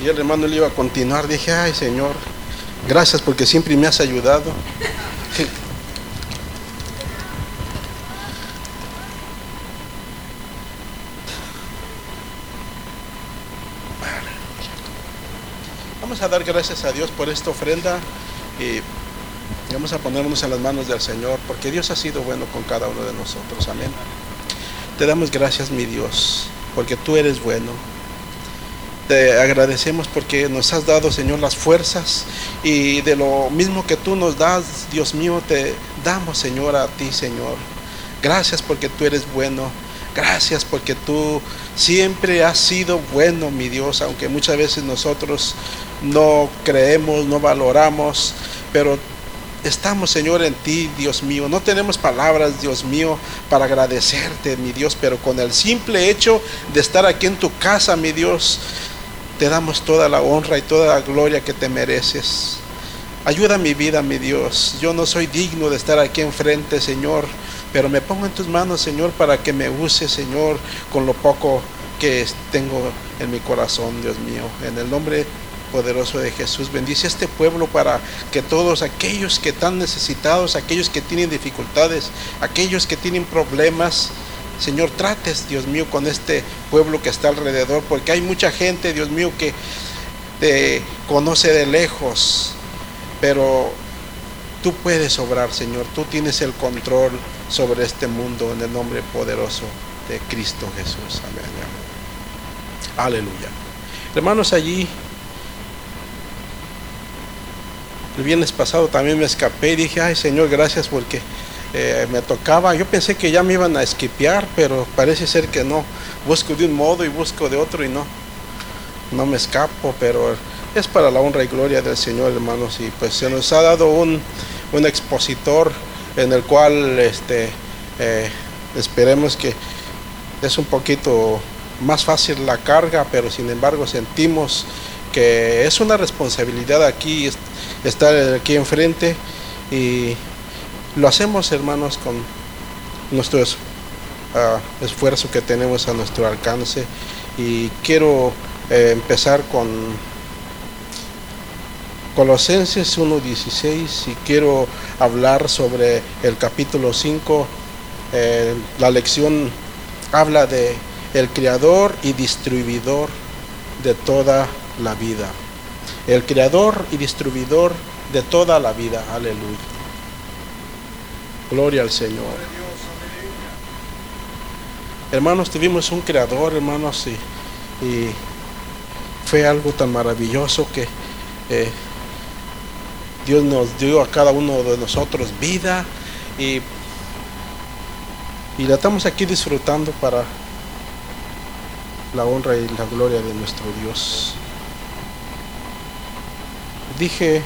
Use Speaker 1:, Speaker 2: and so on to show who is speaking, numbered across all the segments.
Speaker 1: Y el hermano le iba a continuar. Dije, ay Señor, gracias porque siempre me has ayudado. Vamos a dar gracias a Dios por esta ofrenda y vamos a ponernos en las manos del Señor porque Dios ha sido bueno con cada uno de nosotros. Amén. Te damos gracias, mi Dios, porque tú eres bueno. Te agradecemos porque nos has dado, Señor, las fuerzas y de lo mismo que tú nos das, Dios mío, te damos, Señor, a ti, Señor. Gracias porque tú eres bueno. Gracias porque tú siempre has sido bueno, mi Dios, aunque muchas veces nosotros no creemos, no valoramos, pero estamos, Señor, en ti, Dios mío. No tenemos palabras, Dios mío, para agradecerte, mi Dios, pero con el simple hecho de estar aquí en tu casa, mi Dios, te damos toda la honra y toda la gloria que te mereces. Ayuda mi vida, mi Dios. Yo no soy digno de estar aquí enfrente, Señor, pero me pongo en tus manos, Señor, para que me use, Señor, con lo poco que tengo en mi corazón, Dios mío. En el nombre poderoso de Jesús, bendice este pueblo para que todos aquellos que están necesitados, aquellos que tienen dificultades, aquellos que tienen problemas, Señor, trates, Dios mío, con este pueblo que está alrededor, porque hay mucha gente, Dios mío, que te conoce de lejos, pero tú puedes obrar, Señor, tú tienes el control sobre este mundo en el nombre poderoso de Cristo Jesús. Amén. Aleluya. Hermanos, allí el viernes pasado también me escapé y dije, ay Señor, gracias porque eh, me tocaba. Yo pensé que ya me iban a esquipear, pero parece ser que no. Busco de un modo y busco de otro y no. No me escapo, pero es para la honra y gloria del Señor, hermanos. Y pues se nos ha dado un, un expositor en el cual este, eh, esperemos que es un poquito más fácil la carga, pero sin embargo sentimos que es una responsabilidad aquí estar aquí enfrente y lo hacemos hermanos con nuestro ah, esfuerzo que tenemos a nuestro alcance y quiero eh, empezar con Colosenses 1.16 y quiero hablar sobre el capítulo 5. Eh, la lección habla de el creador y distribuidor de toda la vida. El creador y distribuidor de toda la vida. Aleluya. Gloria al Señor. Hermanos, tuvimos un creador, hermanos, y, fue algo tan maravilloso que eh, Dios nos dio a cada uno de nosotros vida y, y la estamos aquí disfrutando para la honra y la gloria de nuestro Dios. Dije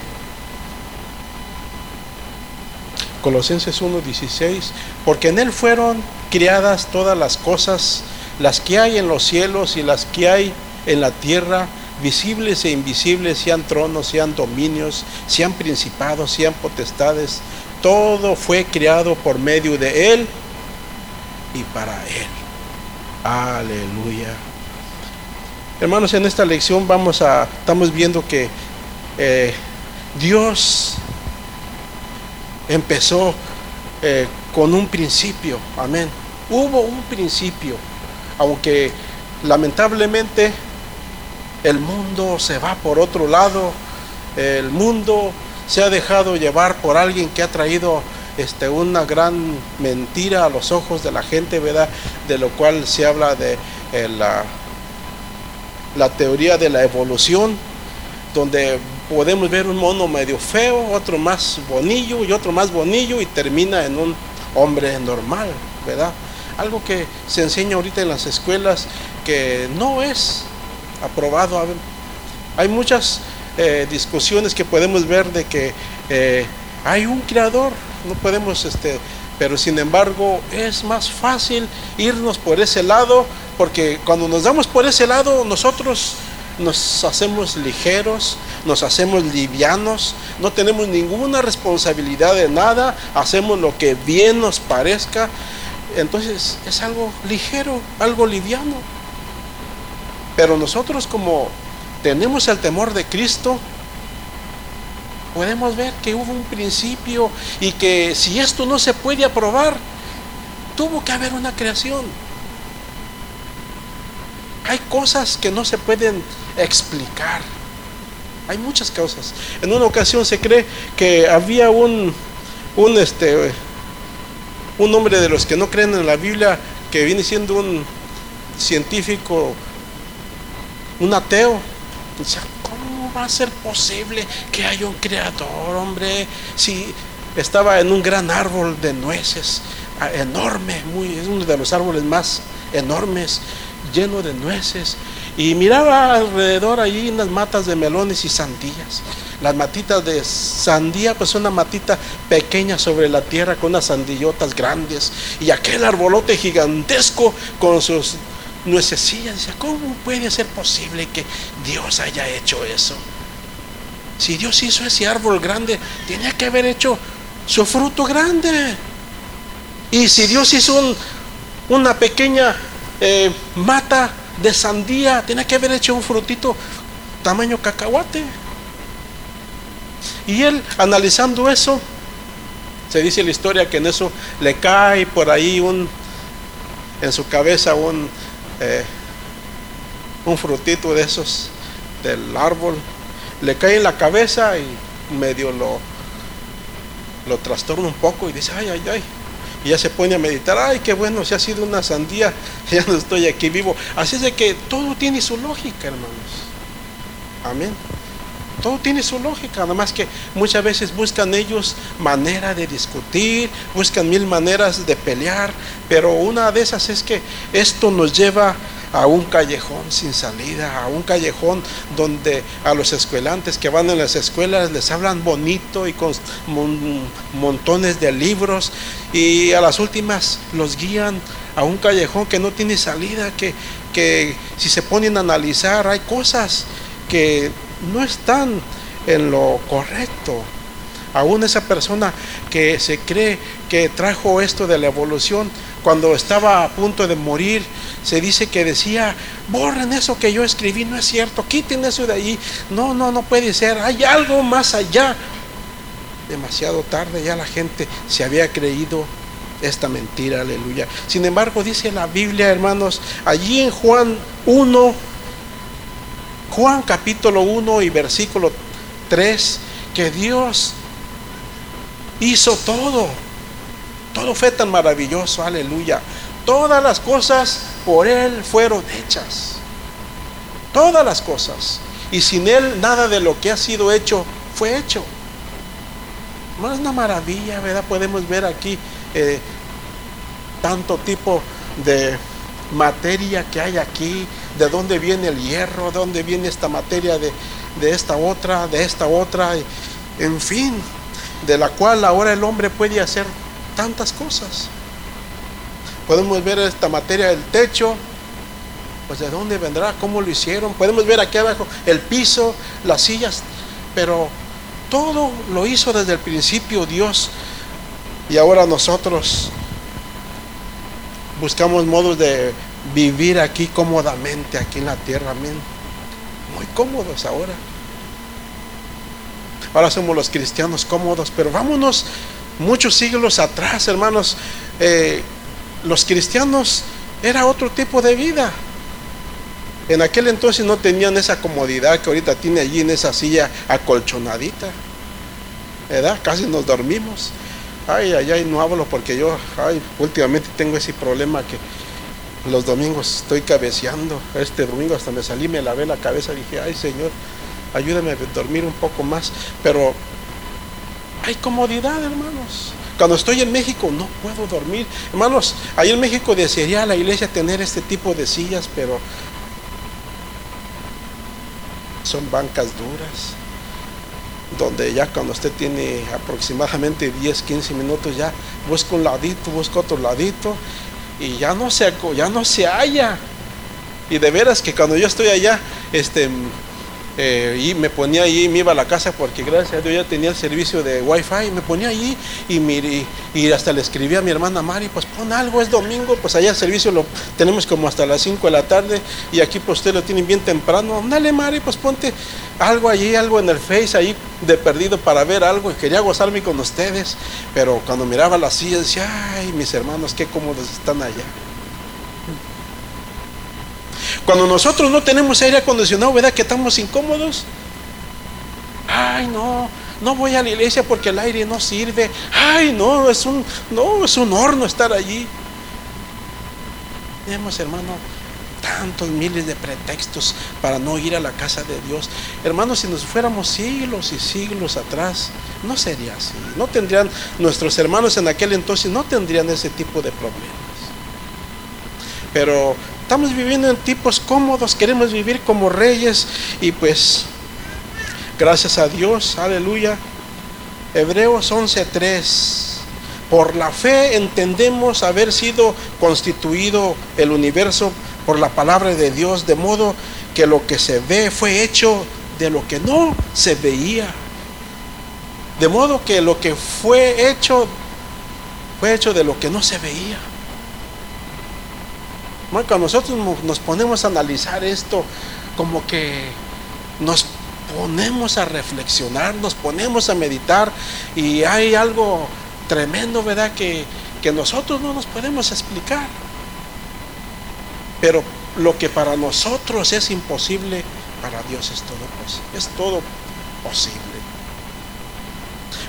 Speaker 1: Colosenses 1:16, porque en Él fueron criadas todas las cosas, las que hay en los cielos y las que hay en la tierra, visibles e invisibles, sean tronos, sean dominios, sean principados, sean potestades, todo fue creado por medio de Él y para Él. Aleluya. Hermanos, en esta lección vamos a, estamos viendo que eh, Dios empezó eh, con un principio, amén. Hubo un principio, aunque lamentablemente el mundo se va por otro lado, el mundo se ha dejado llevar por alguien que ha traído este, una gran mentira a los ojos de la gente, ¿verdad? De lo cual se habla de eh, la, la teoría de la evolución, donde podemos ver un mono medio feo, otro más bonillo y otro más bonillo y termina en un hombre normal, ¿verdad? Algo que se enseña ahorita en las escuelas que no es aprobado. Hay muchas eh, discusiones que podemos ver de que eh, hay un creador, no podemos, este, pero sin embargo es más fácil irnos por ese lado, porque cuando nos damos por ese lado nosotros nos hacemos ligeros, nos hacemos livianos, no tenemos ninguna responsabilidad de nada, hacemos lo que bien nos parezca, entonces es algo ligero, algo liviano. Pero nosotros como tenemos el temor de Cristo, podemos ver que hubo un principio y que si esto no se puede aprobar, tuvo que haber una creación. Hay cosas que no se pueden explicar. Hay muchas causas. En una ocasión se cree que había un, un, este, un hombre de los que no creen en la Biblia que viene siendo un científico, un ateo. ¿cómo va a ser posible que haya un creador, hombre? Si estaba en un gran árbol de nueces, enorme, muy, es uno de los árboles más enormes, lleno de nueces. Y miraba alrededor allí unas matas de melones y sandías. Las matitas de sandía, pues una matita pequeña sobre la tierra con unas sandillotas grandes. Y aquel arbolote gigantesco con sus nuececillas. Dice, ¿cómo puede ser posible que Dios haya hecho eso? Si Dios hizo ese árbol grande, tenía que haber hecho su fruto grande. Y si Dios hizo una pequeña eh, mata de sandía, tiene que haber hecho un frutito tamaño cacahuate. Y él, analizando eso, se dice la historia que en eso le cae por ahí un, en su cabeza un, eh, un frutito de esos del árbol, le cae en la cabeza y medio lo, lo trastorna un poco y dice, ay, ay, ay, y ya se pone a meditar, ay, qué bueno, si ha sido una sandía, ya no estoy aquí vivo. Así es de que todo tiene su lógica, hermanos. Amén. Todo tiene su lógica, nada más que muchas veces buscan ellos manera de discutir, buscan mil maneras de pelear, pero una de esas es que esto nos lleva un callejón sin salida, a un callejón donde a los escuelantes que van en las escuelas les hablan bonito y con montones de libros y a las últimas los guían a un callejón que no tiene salida, que, que si se ponen a analizar hay cosas que no están en lo correcto. Aún esa persona que se cree que trajo esto de la evolución, cuando estaba a punto de morir, se dice que decía, borren eso que yo escribí, no es cierto, quiten eso de ahí, no, no, no puede ser, hay algo más allá. Demasiado tarde ya la gente se había creído esta mentira, aleluya. Sin embargo, dice la Biblia, hermanos, allí en Juan 1, Juan capítulo 1 y versículo 3, que Dios hizo todo. Todo fue tan maravilloso, aleluya. Todas las cosas por Él fueron hechas. Todas las cosas. Y sin Él nada de lo que ha sido hecho fue hecho. No es una maravilla, ¿verdad? Podemos ver aquí eh, tanto tipo de materia que hay aquí, de dónde viene el hierro, de dónde viene esta materia de, de esta otra, de esta otra, en fin, de la cual ahora el hombre puede hacer tantas cosas. Podemos ver esta materia del techo, pues de dónde vendrá, cómo lo hicieron. Podemos ver aquí abajo el piso, las sillas, pero todo lo hizo desde el principio Dios. Y ahora nosotros buscamos modos de vivir aquí cómodamente, aquí en la tierra, amén. Muy cómodos ahora. Ahora somos los cristianos cómodos, pero vámonos muchos siglos atrás, hermanos. Eh, los cristianos era otro tipo de vida. En aquel entonces no tenían esa comodidad que ahorita tiene allí en esa silla acolchonadita. ¿Verdad? Casi nos dormimos. Ay, ay, ay, no hablo porque yo, ay, últimamente tengo ese problema que los domingos estoy cabeceando. Este domingo hasta me salí, me lavé la cabeza, dije, ay Señor, ayúdame a dormir un poco más. Pero hay comodidad, hermanos. Cuando estoy en México no puedo dormir. Hermanos, ahí en México desearía la iglesia tener este tipo de sillas, pero son bancas duras, donde ya cuando usted tiene aproximadamente 10, 15 minutos, ya busca un ladito, busca otro ladito, y ya no se, ya no se halla. Y de veras que cuando yo estoy allá, este, eh, y me ponía ahí, me iba a la casa porque gracias a Dios ya tenía el servicio de wifi, me ponía ahí y, y hasta le escribí a mi hermana Mari, pues pon algo, es domingo, pues allá el servicio lo tenemos como hasta las 5 de la tarde y aquí pues usted lo tienen bien temprano, dale Mari, pues ponte algo allí, algo en el Face ahí de perdido para ver algo y quería gozarme con ustedes, pero cuando miraba la silla decía, ay, mis hermanos, qué cómodos están allá. Cuando nosotros no tenemos aire acondicionado, ¿verdad que estamos incómodos? Ay, no, no voy a la iglesia porque el aire no sirve. Ay, no, es un, no, es un horno estar allí. Tenemos, hermano, tantos miles de pretextos para no ir a la casa de Dios. Hermanos, si nos fuéramos siglos y siglos atrás, no sería así. No tendrían, nuestros hermanos en aquel entonces no tendrían ese tipo de problemas. Pero estamos viviendo en tipos cómodos, queremos vivir como reyes y pues gracias a Dios, aleluya. Hebreos 11:3. Por la fe entendemos haber sido constituido el universo por la palabra de Dios, de modo que lo que se ve fue hecho de lo que no se veía. De modo que lo que fue hecho fue hecho de lo que no se veía. Cuando nosotros nos ponemos a analizar esto, como que nos ponemos a reflexionar, nos ponemos a meditar y hay algo tremendo, ¿verdad? Que, que nosotros no nos podemos explicar. Pero lo que para nosotros es imposible, para Dios es todo, es todo posible.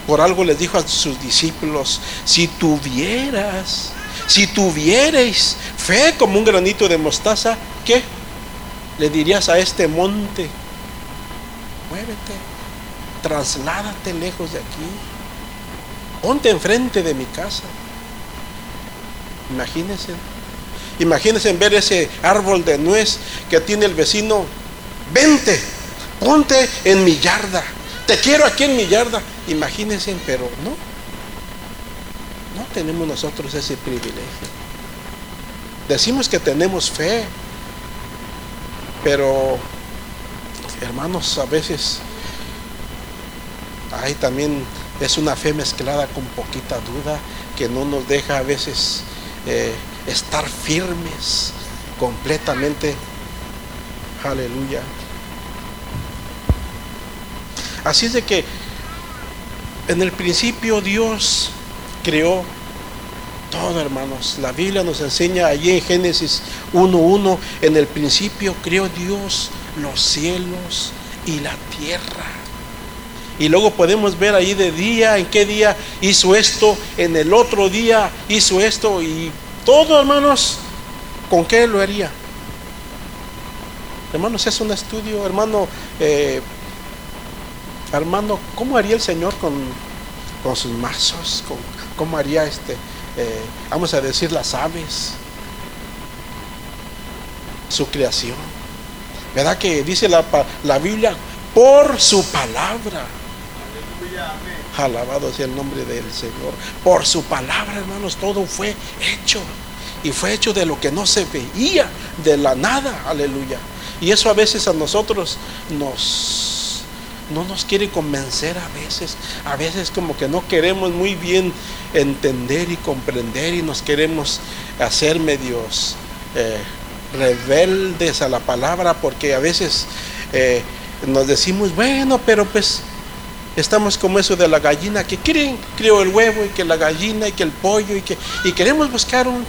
Speaker 1: Por algo les dijo a sus discípulos, si tuvieras si tuvierais fe como un granito de mostaza, ¿qué? Le dirías a este monte, muévete, trasládate lejos de aquí, ponte enfrente de mi casa. Imagínense, imagínense ver ese árbol de nuez que tiene el vecino, vente, ponte en mi yarda, te quiero aquí en mi yarda. Imagínense, pero no, no tenemos nosotros ese privilegio. Decimos que tenemos fe, pero hermanos, a veces hay también es una fe mezclada con poquita duda que no nos deja a veces eh, estar firmes completamente. Aleluya. Así es de que en el principio Dios creó todo, hermanos. La Biblia nos enseña allí en Génesis 1.1, en el principio creó Dios los cielos y la tierra. Y luego podemos ver ahí de día, en qué día hizo esto, en el otro día hizo esto y todo, hermanos, ¿con qué lo haría? Hermanos, es un estudio, hermano, eh, hermano, ¿cómo haría el Señor con, con sus mazos, cómo haría este, eh, vamos a decir, las aves, su creación. ¿Verdad que dice la, la Biblia por su palabra? Alabado sea el nombre del Señor. Por su palabra, hermanos, todo fue hecho. Y fue hecho de lo que no se veía, de la nada. Aleluya. Y eso a veces a nosotros nos no nos quiere convencer a veces. A veces como que no queremos muy bien entender y comprender y nos queremos hacer medios eh, rebeldes a la palabra porque a veces eh, nos decimos, bueno, pero pues estamos como eso de la gallina que quieren, creo el huevo y que la gallina y que el pollo y que y queremos buscar un,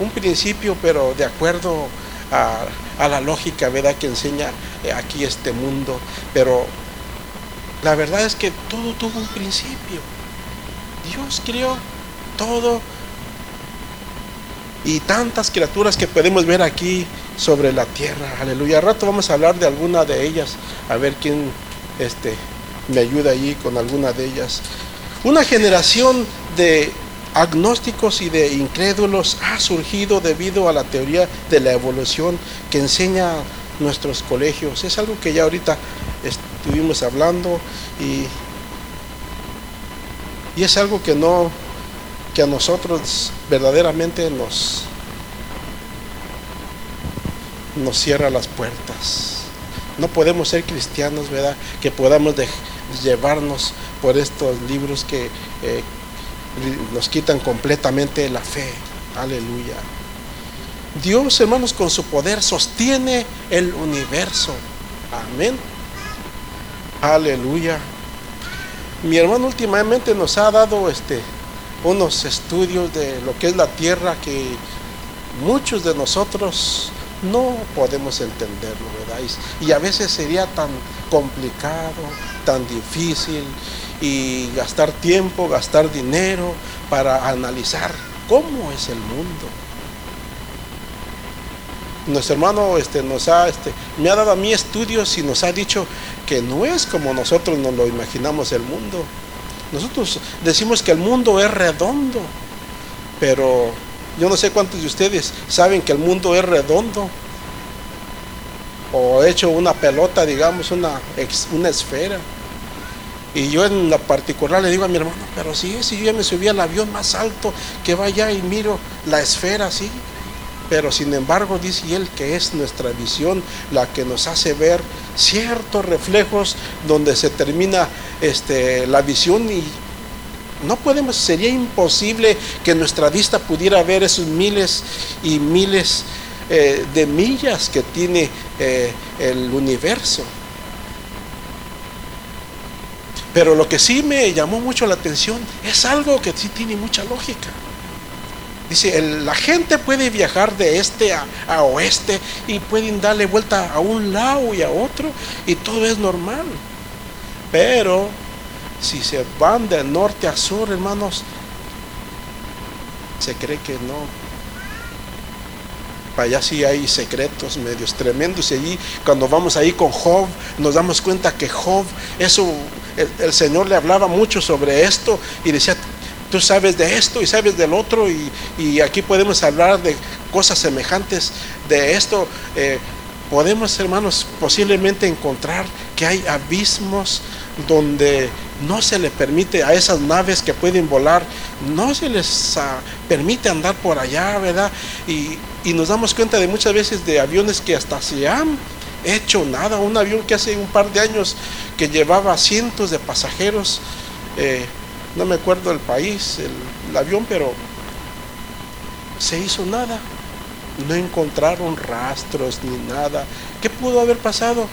Speaker 1: un principio, pero de acuerdo a, a, la lógica, ¿verdad? Que enseña eh, aquí este mundo, pero la verdad es que todo tuvo un principio. Dios creó todo y tantas criaturas que podemos ver aquí sobre la tierra. Aleluya. Al rato vamos a hablar de alguna de ellas, a ver quién este, me ayuda allí con alguna de ellas. Una generación de agnósticos y de incrédulos ha surgido debido a la teoría de la evolución que enseña nuestros colegios. Es algo que ya ahorita estuvimos hablando y, y es algo que no, que a nosotros verdaderamente nos, nos cierra las puertas. no podemos ser cristianos, ¿verdad? Que podamos llevarnos por estos libros que eh, nos quitan completamente la fe. Aleluya. Dios, hermanos, con su poder sostiene el universo. Amén. Aleluya. Mi hermano últimamente nos ha dado este unos estudios de lo que es la tierra que muchos de nosotros no podemos entenderlo, ¿verdad? Y, a veces sería tan complicado, tan difícil y gastar tiempo, gastar dinero para analizar cómo es el mundo. Nuestro hermano este, nos ha, este, me ha dado a mí estudios y nos ha dicho que no es como nosotros nos lo imaginamos el mundo. Nosotros decimos que el mundo es redondo, pero yo no sé cuántos de ustedes saben que el mundo es redondo o hecho una pelota, digamos, una, una esfera. Y yo en la particular le digo a mi hermano, pero sí, si yo me subí al avión más alto que vaya y miro la esfera, sí. Pero sin embargo, dice él que es nuestra visión la que nos hace ver ciertos reflejos donde se termina este, la visión y no podemos, sería imposible que nuestra vista pudiera ver esos miles y miles eh, de millas que tiene eh, el universo. Pero lo que sí me llamó mucho la atención es algo que sí tiene mucha lógica. Dice, la gente puede viajar de este a, oeste y pueden darle vuelta a un lado y a otro y todo es normal. Pero si se van de norte a sur, hermanos, se cree que no. Allá sí hay secretos medios tremendos. Y allí, cuando vamos ahí con Job, nos damos cuenta que Job, eso, el, Señor le hablaba mucho sobre esto y decía, tú sabes de esto y sabes del otro y, y aquí podemos hablar de cosas semejantes de esto. Eh, podemos, hermanos, posiblemente encontrar que hay abismos donde no se le permite a esas naves que pueden volar, no se les ah, permite andar por allá, ¿verdad? Y, nos damos cuenta de muchas veces de aviones que hasta se han hecho nada. Un avión que hace un par de años que llevaba cientos de pasajeros, eh, no me acuerdo el país, el avión, pero se hizo nada. No encontraron rastros ni nada. ¿Qué pudo haber pasado?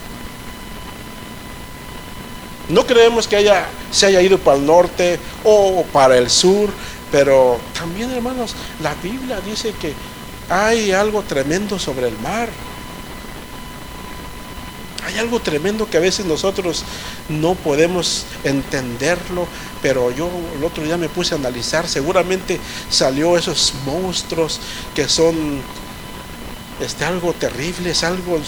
Speaker 1: No creemos que haya, se haya ido para el norte o para el sur, pero también hermanos, la Biblia dice que hay algo tremendo sobre el mar. Hay algo tremendo que a veces nosotros no podemos entenderlo, pero yo el otro día me puse a analizar, seguramente salió esos monstruos que son este, algo terribles, algo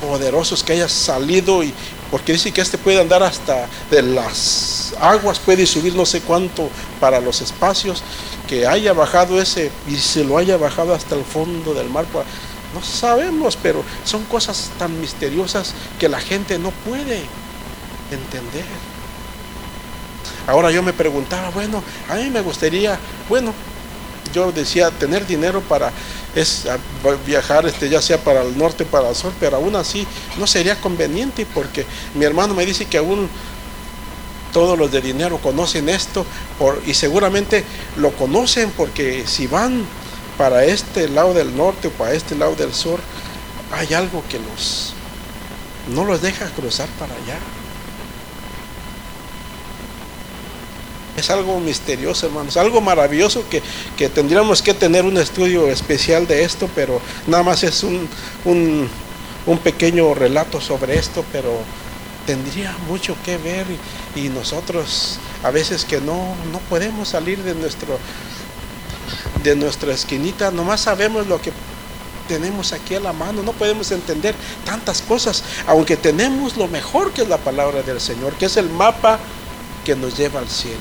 Speaker 1: poderosos que haya salido y porque dice que este puede andar hasta de las aguas, puede subir no sé cuánto para los espacios, que haya bajado ese y se lo haya bajado hasta el fondo del mar. No sabemos, pero son cosas tan misteriosas que la gente no puede entender. Ahora yo me preguntaba, bueno, a mí me gustaría, bueno, yo decía tener dinero para es viajar este, ya sea para el norte, para el sur, pero aún así no sería conveniente porque mi hermano me dice que aún todos los de dinero conocen esto por, y seguramente lo conocen porque si van para este lado del norte o para este lado del sur, hay algo que los no los deja cruzar para allá. Es algo misterioso, hermanos, algo maravilloso que, tendríamos que tener un estudio especial de esto, pero nada más es un, un, pequeño relato sobre esto, pero tendría mucho que ver y, y, nosotros a veces que no, no podemos salir de nuestro de nuestra esquinita, nomás sabemos lo que tenemos aquí a la mano, no podemos entender tantas cosas, aunque tenemos lo mejor que es la palabra del Señor, que es el mapa que nos lleva al cielo.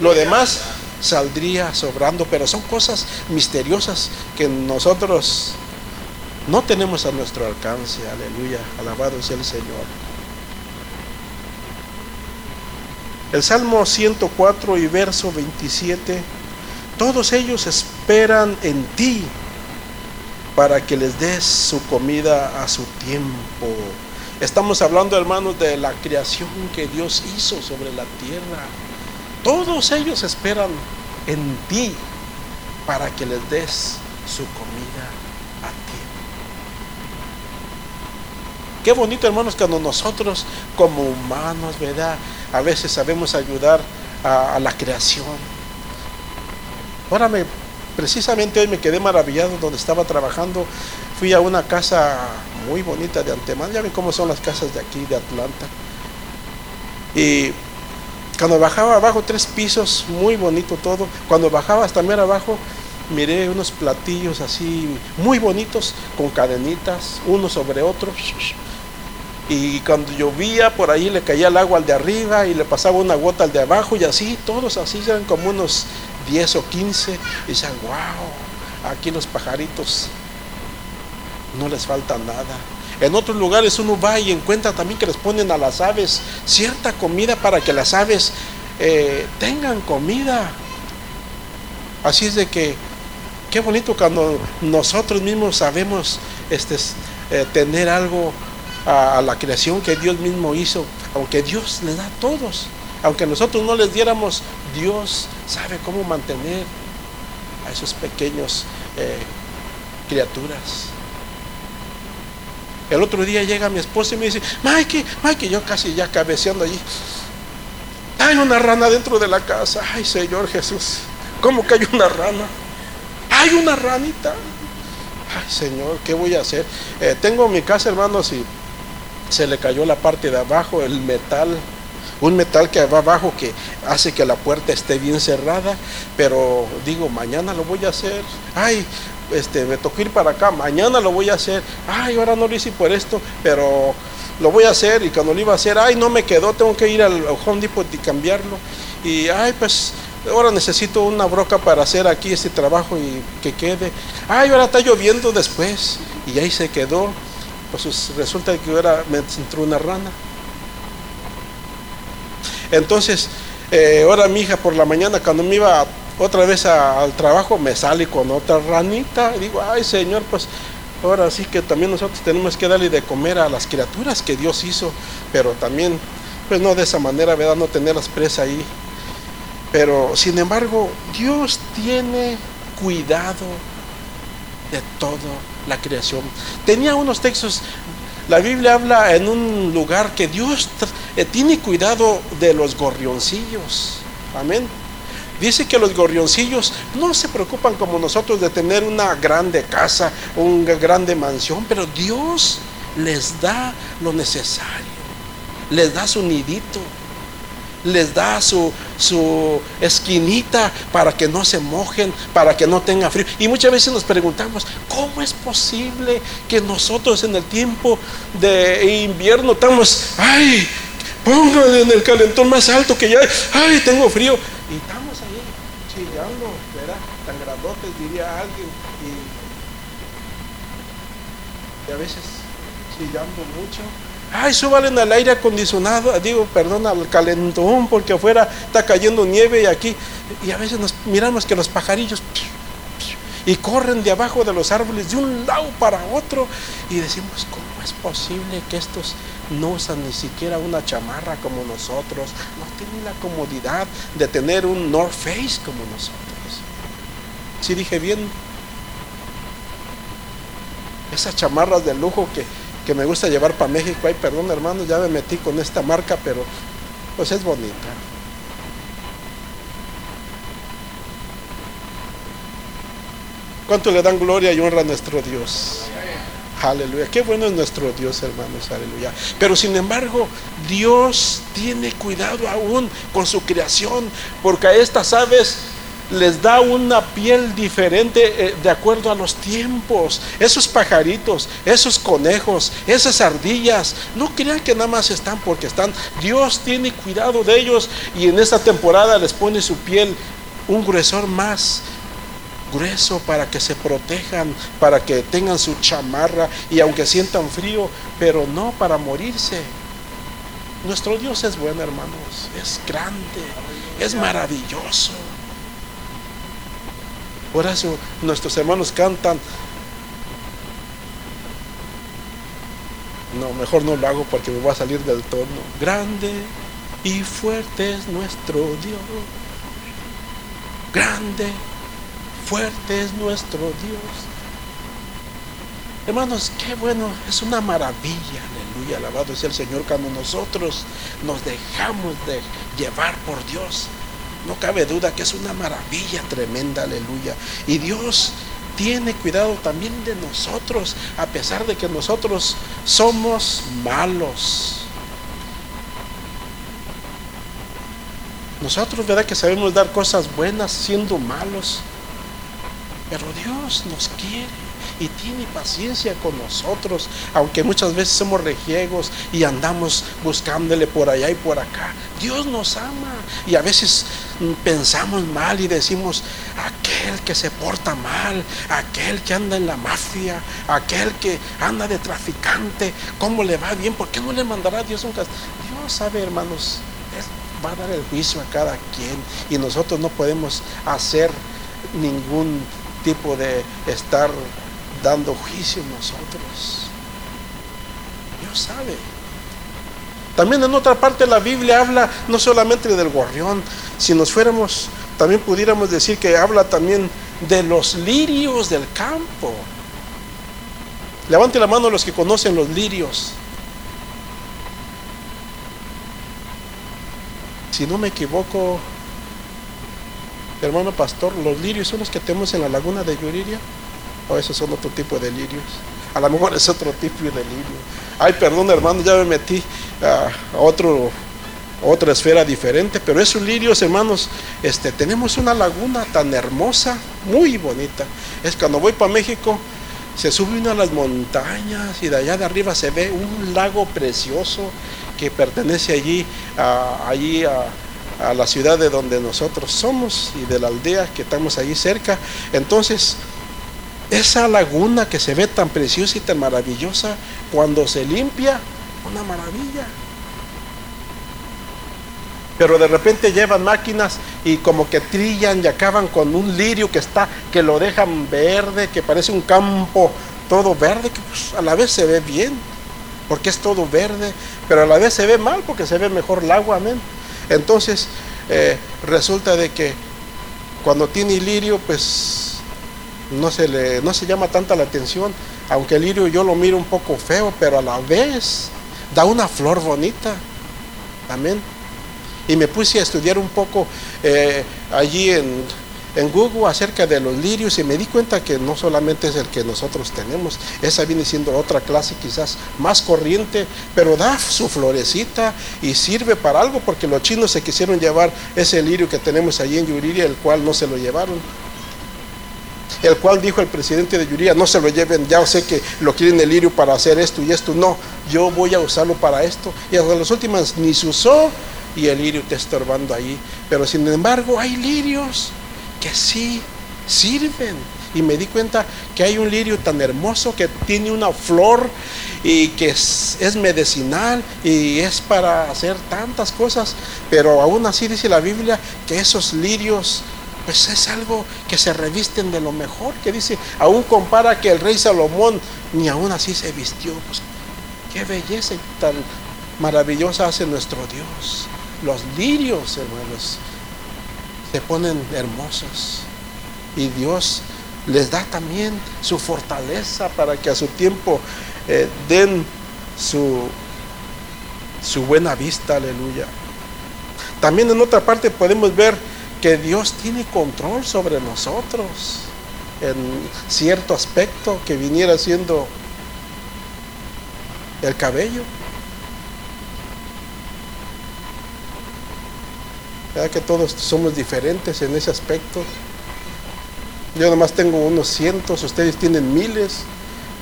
Speaker 1: Lo demás saldría sobrando, pero son cosas misteriosas que nosotros no tenemos a nuestro alcance. Aleluya, alabado sea el Señor. El Salmo 104 y verso 27, todos ellos esperan en ti para que les des su comida a su tiempo. Estamos hablando, hermanos, de la creación que Dios hizo sobre la tierra. Todos ellos esperan en ti para que les des su comida a ti. Qué bonito, hermanos, cuando nosotros como humanos, ¿verdad? A veces sabemos ayudar a, la creación. Ahora me, precisamente hoy me quedé maravillado donde estaba trabajando. Fui a una casa muy bonita de antemano. Ya ven cómo son las casas de aquí, de Atlanta. Y cuando bajaba abajo, tres pisos, muy bonito todo. Cuando bajaba hasta mero abajo, miré unos platillos así muy bonitos, con cadenitas, uno sobre otro. Y cuando llovía, por ahí le caía el agua al de arriba y le pasaba una gota al de abajo y así, todos así, eran como unos 10 o 15. Y decían, wow, aquí los pajaritos no les falta nada. En otros lugares uno va y encuentra también que les ponen a las aves cierta comida para que las aves eh, tengan comida. Así es de que, qué bonito cuando nosotros mismos sabemos este, eh, tener algo a, a, la creación que Dios mismo hizo, aunque Dios le da a todos. Aunque nosotros no les diéramos, Dios sabe cómo mantener a esos pequeños eh, criaturas. El otro día llega mi esposa y me dice, Mikey, Mikey, yo casi ya cabeceando allí. Hay una rana dentro de la casa. Ay, Señor Jesús, ¿cómo que hay una rana? Hay una ranita. Ay, Señor, ¿qué voy a hacer? Eh, tengo mi casa, hermanos, y se le cayó la parte de abajo, el metal. Un metal que va abajo que hace que la puerta esté bien cerrada, pero digo, mañana lo voy a hacer. Ay, este, me tocó ir para acá, mañana lo voy a hacer, ay, ahora no lo hice por esto, pero lo voy a hacer y cuando lo iba a hacer, ay, no me quedó, tengo que ir al Home Depot y cambiarlo. Y, ay, pues ahora necesito una broca para hacer aquí este trabajo y que quede. Ay, ahora está lloviendo después. Y ahí se quedó. Pues resulta que ahora me entró una rana. Entonces, eh, ahora mi hija por la mañana cuando me iba otra vez al trabajo me sale con otra ranita. digo, ay Señor, pues ahora sí que también nosotros tenemos que darle de comer a las criaturas que Dios hizo, pero también, pues no de esa manera, ¿verdad? No tenerlas presas ahí. Pero sin embargo, Dios tiene cuidado de toda la creación. Tenía unos textos, la Biblia habla en un lugar que Dios eh, tiene cuidado de los gorrioncillos. Amén. Dice que los gorrioncillos no se preocupan como nosotros de tener una grande casa, una grande mansión, pero Dios les da lo necesario, les da su nidito, les da su, su esquinita para que no se mojen, para que no tenga frío. Y muchas veces nos preguntamos, ¿cómo es posible que nosotros en el tiempo de invierno estamos, ay, póngale en el calentón más alto que ya, ay, tengo frío? Y estamos chillando, ¿verdad? Tan grandotes, diría alguien, y, a veces chillando mucho. Ay, súbale al aire acondicionado, digo, perdón, al calentón, porque afuera está cayendo nieve y aquí, y a veces nos miramos que los pajarillos y corren de abajo de los árboles de un lado para otro y decimos, ¿cómo es posible que estos no usan ni siquiera una chamarra como nosotros? No tienen la comodidad de tener un North Face como nosotros. Si dije bien, esas chamarras de lujo que, que me gusta llevar para México, ay, perdón hermano, ya me metí con esta marca, pero pues es bonita. ¿Cuánto le dan gloria y honra a nuestro Dios? Aleluya. Qué bueno es nuestro Dios, hermanos. Aleluya. Pero sin embargo, Dios tiene cuidado aún con su creación, porque a estas aves les da una piel diferente eh, de acuerdo a los tiempos. Esos pajaritos, esos conejos, esas ardillas, no crean que nada más están porque están. Dios tiene cuidado de ellos y en esta temporada les pone su piel un gruesor más grueso para que se protejan, para que tengan su chamarra y aunque sientan frío, pero no para morirse. Nuestro Dios es bueno, hermanos, es grande, es maravilloso. Por eso nuestros hermanos cantan, no, mejor no lo hago porque me va a salir del tono. Grande y fuerte es nuestro Dios. Grande, fuerte es nuestro Dios. Hermanos, qué bueno, es una maravilla, aleluya, alabado sea el Señor, cuando nosotros nos dejamos de llevar por Dios. No cabe duda que es una maravilla tremenda, aleluya. Y Dios tiene cuidado también de nosotros, a pesar de que nosotros somos malos. Nosotros, ¿verdad? Que sabemos dar cosas buenas siendo malos. Pero Dios nos quiere y tiene paciencia con nosotros, aunque muchas veces somos regiegos y andamos buscándole por allá y por acá. Dios nos ama y a veces pensamos mal y decimos, aquel que se porta mal, aquel que anda en la mafia, aquel que anda de traficante, ¿cómo le va bien? ¿Por qué no le mandará a Dios un castigo? Dios sabe, hermanos, va a dar el juicio a cada quien y nosotros no podemos hacer ningún tipo de estar dando juicio nosotros. Dios sabe. También en otra parte la Biblia habla no solamente del gorrión, si nos fuéramos, también pudiéramos decir que habla también de los lirios del campo. Levante la mano los que conocen los lirios. Si no me equivoco, hermano pastor, los lirios son los que tenemos en la laguna de Yuriria. O esos son otro tipo de lirios. A lo mejor es otro tipo de lirio. Ay, perdón, hermano, ya me metí a, otro, otra esfera diferente. Pero esos lirios, hermanos, este, tenemos una laguna tan hermosa, muy bonita. Es cuando voy para México, se sube uno a las montañas y de allá de arriba se ve un lago precioso que pertenece allí, allí a, a la ciudad de donde nosotros somos y de la aldea que estamos allí cerca. Entonces, esa laguna que se ve tan preciosa y tan maravillosa, cuando se limpia, una maravilla. Pero de repente llevan máquinas y como que trillan y acaban con un lirio que está, que lo dejan verde, que parece un campo todo verde, que pues, a la vez se ve bien, porque es todo verde, pero a la vez se ve mal porque se ve mejor el agua, amén. Entonces eh, resulta de que cuando tiene lirio, pues no se le no se llama tanta la atención, aunque el lirio yo lo miro un poco feo, pero a la vez da una flor bonita. Amén. Y me puse a estudiar un poco eh, allí en, en Google acerca de los lirios y me di cuenta que no solamente es el que nosotros tenemos, esa viene siendo otra clase quizás más corriente, pero da su florecita y sirve para algo porque los chinos se quisieron llevar ese lirio que tenemos allí en Yuriria, el cual no se lo llevaron el cual dijo el presidente de Yuría, no se lo lleven, ya sé que lo quieren el lirio para hacer esto y esto, no, yo voy a usarlo para esto. Y hasta las últimas ni se usó y el lirio está estorbando ahí. Pero sin embargo hay lirios que sí sirven. Y me di cuenta que hay un lirio tan hermoso que tiene una flor y que es, es, medicinal y es para hacer tantas cosas. Pero aún así dice la Biblia que esos lirios pues es algo que se revisten de lo mejor, que dice, aún compara que el rey Salomón ni aún así se vistió. Pues qué belleza tan maravillosa hace nuestro Dios. Los lirios, hermanos, se ponen hermosos. Y Dios les da también su fortaleza para que a su tiempo eh, den su, su buena vista, aleluya. También en otra parte podemos ver que Dios tiene control sobre nosotros en cierto aspecto que viniera siendo el cabello. ¿Verdad que todos somos diferentes en ese aspecto? Yo nomás tengo unos cientos, ustedes tienen miles.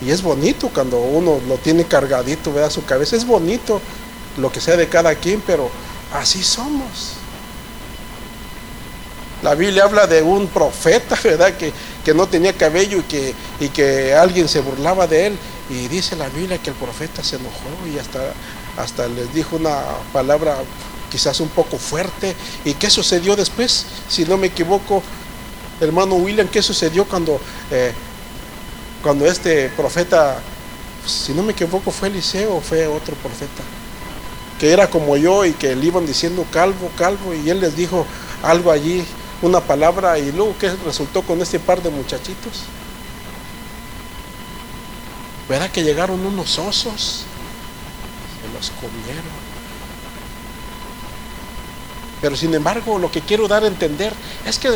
Speaker 1: Y es bonito cuando uno lo tiene cargadito, vea su cabeza. Es bonito lo que sea de cada quien, pero así somos. La Biblia habla de un profeta, ¿verdad? Que, que no tenía cabello y que, y que alguien se burlaba de él. Y dice la Biblia que el profeta se enojó y hasta, hasta les dijo una palabra quizás un poco fuerte. ¿Y qué sucedió después? Si no me equivoco, hermano William, ¿qué sucedió cuando, eh, cuando este profeta si no me equivoco, fue Eliseo o fue otro profeta, que era como yo y que le iban diciendo calvo, calvo, y él les dijo algo allí, una palabra, y luego ¿qué resultó con este par de muchachitos? ¿Verdad que llegaron unos osos? Se los comieron. Pero sin embargo, lo que quiero dar a entender es que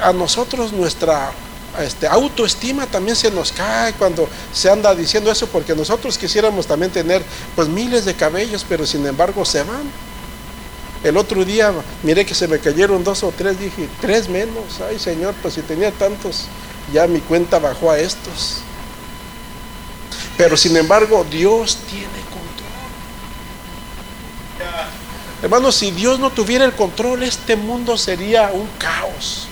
Speaker 1: a nosotros nuestra este, autoestima también se nos cae cuando se anda diciendo eso, porque nosotros quisiéramos también tener pues miles de cabellos, pero sin embargo se van. El otro día miré que se me cayeron dos o tres, dije, tres menos. Ay Señor, pues si tenía tantos, ya mi cuenta bajó a estos. Pero sin embargo, Dios tiene control. Hermanos, si Dios no tuviera el control, este mundo sería un caos.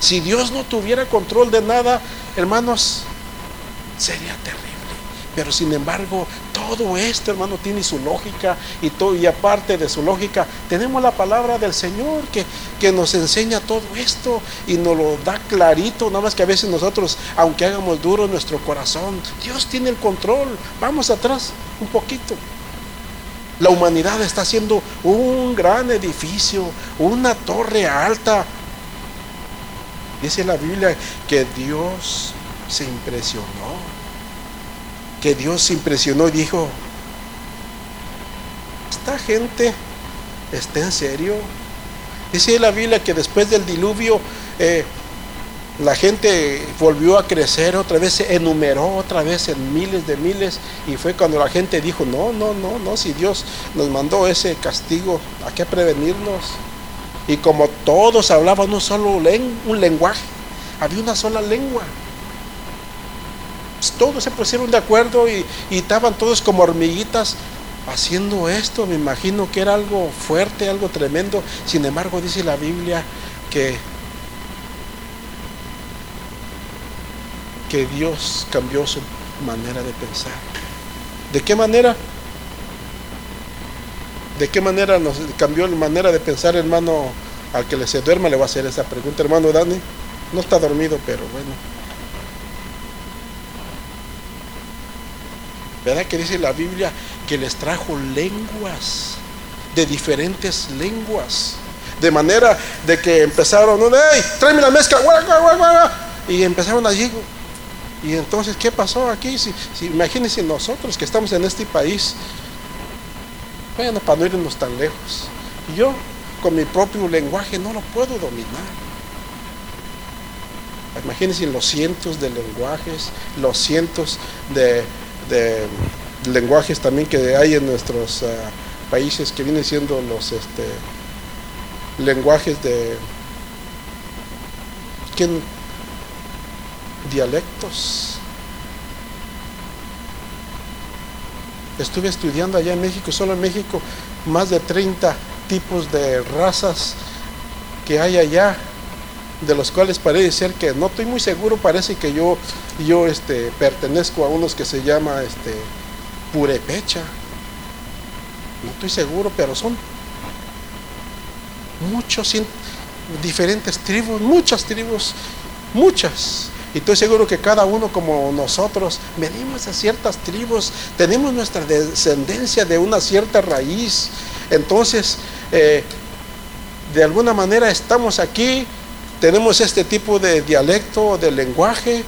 Speaker 1: Si Dios no tuviera control de nada, hermanos, sería terrible. Pero sin embargo, todo esto, hermano, tiene su lógica y, todo, y aparte de su lógica, tenemos la palabra del Señor que, que nos enseña todo esto y nos lo da clarito, nada más que a veces nosotros, aunque hagamos duro nuestro corazón, Dios tiene el control. Vamos atrás un poquito. La humanidad está haciendo un gran edificio, una torre alta, Dice la Biblia que Dios se impresionó. Que Dios se impresionó y dijo, esta gente está en serio. Dice la Biblia que después del diluvio eh, la gente volvió a crecer otra vez, se enumeró otra vez en miles de miles y fue cuando la gente dijo, no, no, no, no, si Dios nos mandó ese castigo, ¿a qué prevenirnos? Y como todos hablaban un solo un lenguaje, había una sola lengua. Todos se pusieron de acuerdo y, estaban todos como hormiguitas haciendo esto. Me imagino que era algo fuerte, algo tremendo. Sin embargo, dice la Biblia que, que Dios cambió su manera de pensar. ¿De qué manera? ¿De qué manera nos cambió la manera de pensar, hermano? Al que le se duerma le va a hacer esa pregunta, hermano Dani. No está dormido, pero bueno. ¿Verdad que dice la Biblia que les trajo lenguas, de diferentes lenguas? De manera de que empezaron, ¡hey! Tráeme la mezcla, y empezaron allí. Y entonces, ¿qué pasó aquí? Si, si, imagínense nosotros que estamos en este país, bueno, para no irnos tan lejos. Yo, con mi propio lenguaje, no lo puedo dominar. Imagínense los cientos de lenguajes, los cientos de, lenguajes también que hay en nuestros ah, países que vienen siendo los este, lenguajes de ¿quién? dialectos Estuve estudiando allá en México, solo en México, más de 30 tipos de razas que hay allá, de los cuales parece ser que no estoy muy seguro, parece que yo, yo este, pertenezco a unos que se llama este, purepecha. No estoy seguro, pero son muchos diferentes tribus, muchas tribus, muchas. Y estoy seguro que cada uno como nosotros venimos de ciertas tribus, tenemos nuestra descendencia de una cierta raíz. Entonces, eh, de alguna manera estamos aquí, tenemos este tipo de dialecto, de lenguaje,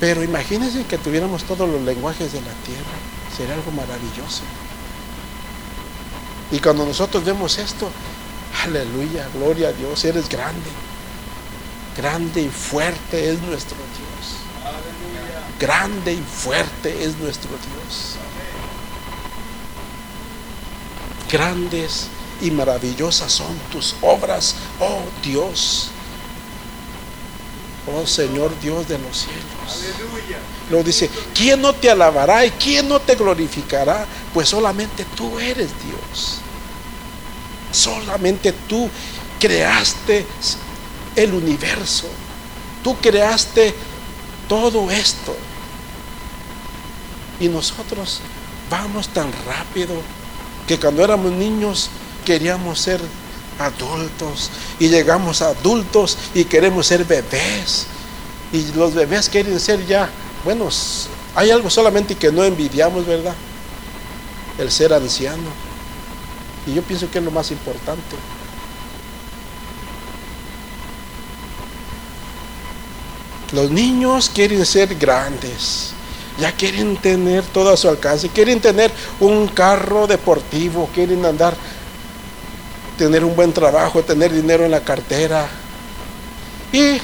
Speaker 1: pero imagínense que tuviéramos todos los lenguajes de la tierra. Sería algo maravilloso. Y cuando nosotros vemos esto, aleluya, gloria a Dios, eres grande. Grande y fuerte es nuestro Dios. Grande y fuerte es nuestro Dios. Grandes y maravillosas son tus obras, oh Dios. Oh Señor Dios de los cielos. Luego dice, ¿quién no te alabará y quién no te glorificará? Pues solamente tú eres Dios. Solamente tú creaste el universo. Tú creaste todo esto. Y nosotros vamos tan rápido que cuando éramos niños queríamos ser adultos y llegamos a adultos y queremos ser bebés. Y los bebés quieren ser ya, bueno, Hay algo solamente que no envidiamos, ¿verdad? El ser anciano. Y yo pienso que es lo más importante. Los niños quieren ser grandes, ya quieren tener todo a su alcance, quieren tener un carro deportivo, quieren andar, tener un buen trabajo, tener dinero en la cartera. Y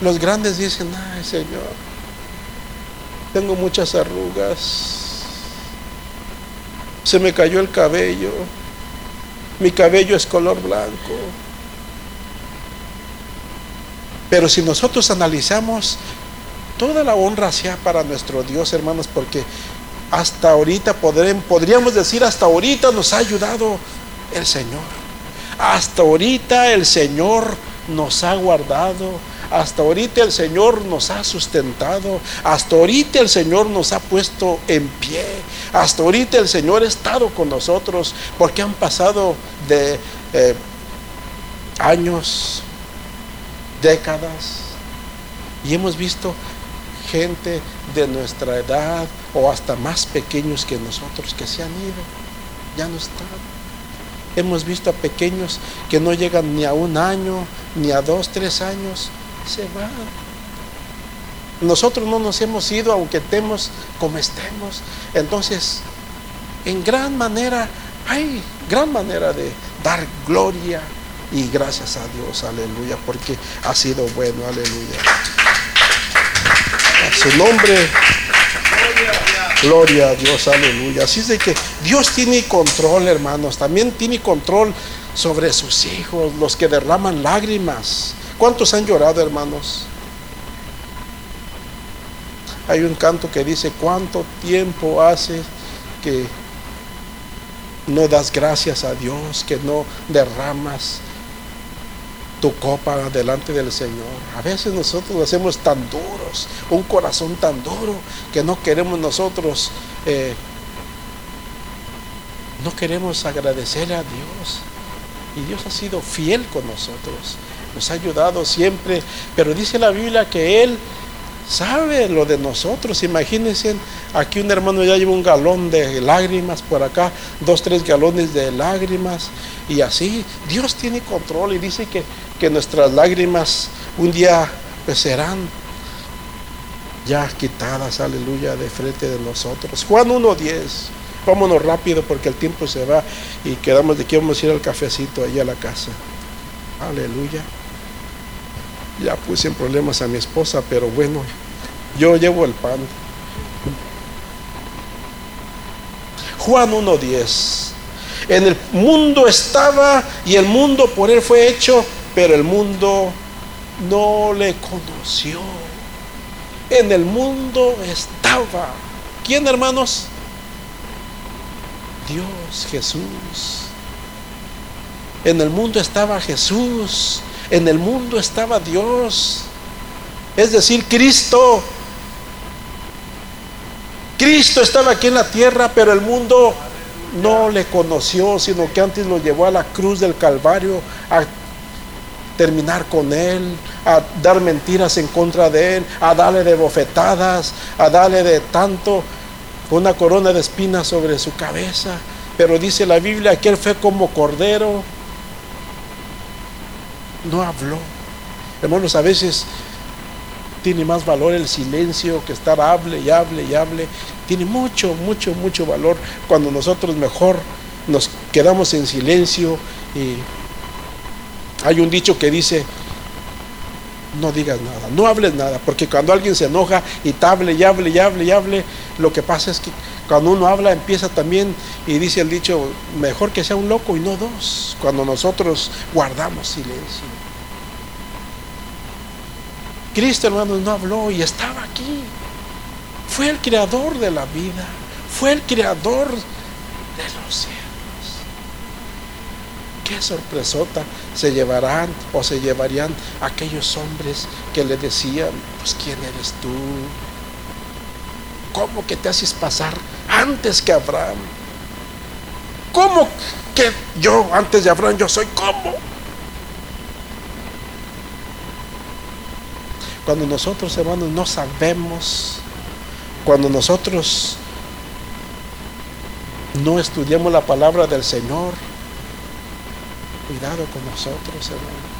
Speaker 1: los grandes dicen, ay Señor, tengo muchas arrugas, se me cayó el cabello, mi cabello es color blanco. Pero si nosotros analizamos, toda la honra sea para nuestro Dios, hermanos, porque hasta ahorita podríamos decir, hasta ahorita nos ha ayudado el Señor. Hasta ahorita el Señor nos ha guardado. Hasta ahorita el Señor nos ha sustentado. Hasta ahorita el Señor nos ha puesto en pie. Hasta ahorita el Señor ha estado con nosotros porque han pasado de eh, años, décadas y hemos visto gente de nuestra edad o hasta más pequeños que nosotros que se han ido, ya no están. Hemos visto a pequeños que no llegan ni a un año, ni a dos, tres años, se van. Nosotros no nos hemos ido aunque estemos como estemos. Entonces, en gran manera, hay gran manera de dar gloria y gracias a Dios, aleluya, porque ha sido bueno, aleluya. Su nombre, gloria a Dios, aleluya. Así es de que Dios tiene control, hermanos, también tiene control sobre sus hijos, los que derraman lágrimas. ¿Cuántos han llorado, hermanos? Hay un canto que dice, ¿cuánto tiempo hace que no das gracias a Dios, que no derramas tu copa delante del Señor. A veces nosotros lo hacemos tan duros, un corazón tan duro, que no queremos nosotros, eh, no queremos agradecer a Dios. Y Dios ha sido fiel con nosotros, nos ha ayudado siempre, pero dice la Biblia que Él sabe lo de nosotros. Imagínense, aquí un hermano ya lleva un galón de lágrimas, por acá dos, tres galones de lágrimas, y así Dios tiene control y dice que, que nuestras lágrimas un día pues, serán ya quitadas, aleluya, de frente de nosotros. Juan 1.10, vámonos rápido porque el tiempo se va y quedamos de que vamos a ir al cafecito ahí a la casa. Aleluya. Ya puse en problemas a mi esposa, pero bueno, yo llevo el pan. Juan 1.10. En el mundo estaba y el mundo por él fue hecho, pero el mundo no le conoció. En el mundo estaba. ¿Quién, hermanos? Dios, Jesús. En el mundo estaba Jesús. En el mundo estaba Dios. Es decir, Cristo. Cristo estaba aquí en la tierra, pero el mundo no le conoció, sino que antes lo llevó a la cruz del Calvario a terminar con él, a dar mentiras en contra de él, a darle de bofetadas, a darle de tanto, una corona de espinas sobre su cabeza. Pero dice la Biblia que él fue como cordero no habló. Hermanos, a veces tiene más valor el silencio que estar hable y hable y hable. Tiene mucho, mucho, mucho valor cuando nosotros mejor nos quedamos en silencio y hay un dicho que dice, no digas nada, no hables nada, porque cuando alguien se enoja y te hable y hable y hable y hable, lo que pasa es que cuando uno habla empieza también y dice el dicho, mejor que sea un loco y no dos, cuando nosotros guardamos silencio. Cristo, hermanos, no habló y estaba aquí. Fue el creador de la vida, fue el creador de los cielos. Qué sorpresota se llevarán o se llevarían aquellos hombres que le decían, pues ¿quién eres tú? ¿Cómo que te haces pasar antes que Abraham? ¿Cómo que yo antes de Abraham yo soy cómo? Cuando nosotros hermanos no sabemos cuando nosotros no estudiamos la palabra del Señor, cuidado con nosotros, hermanos.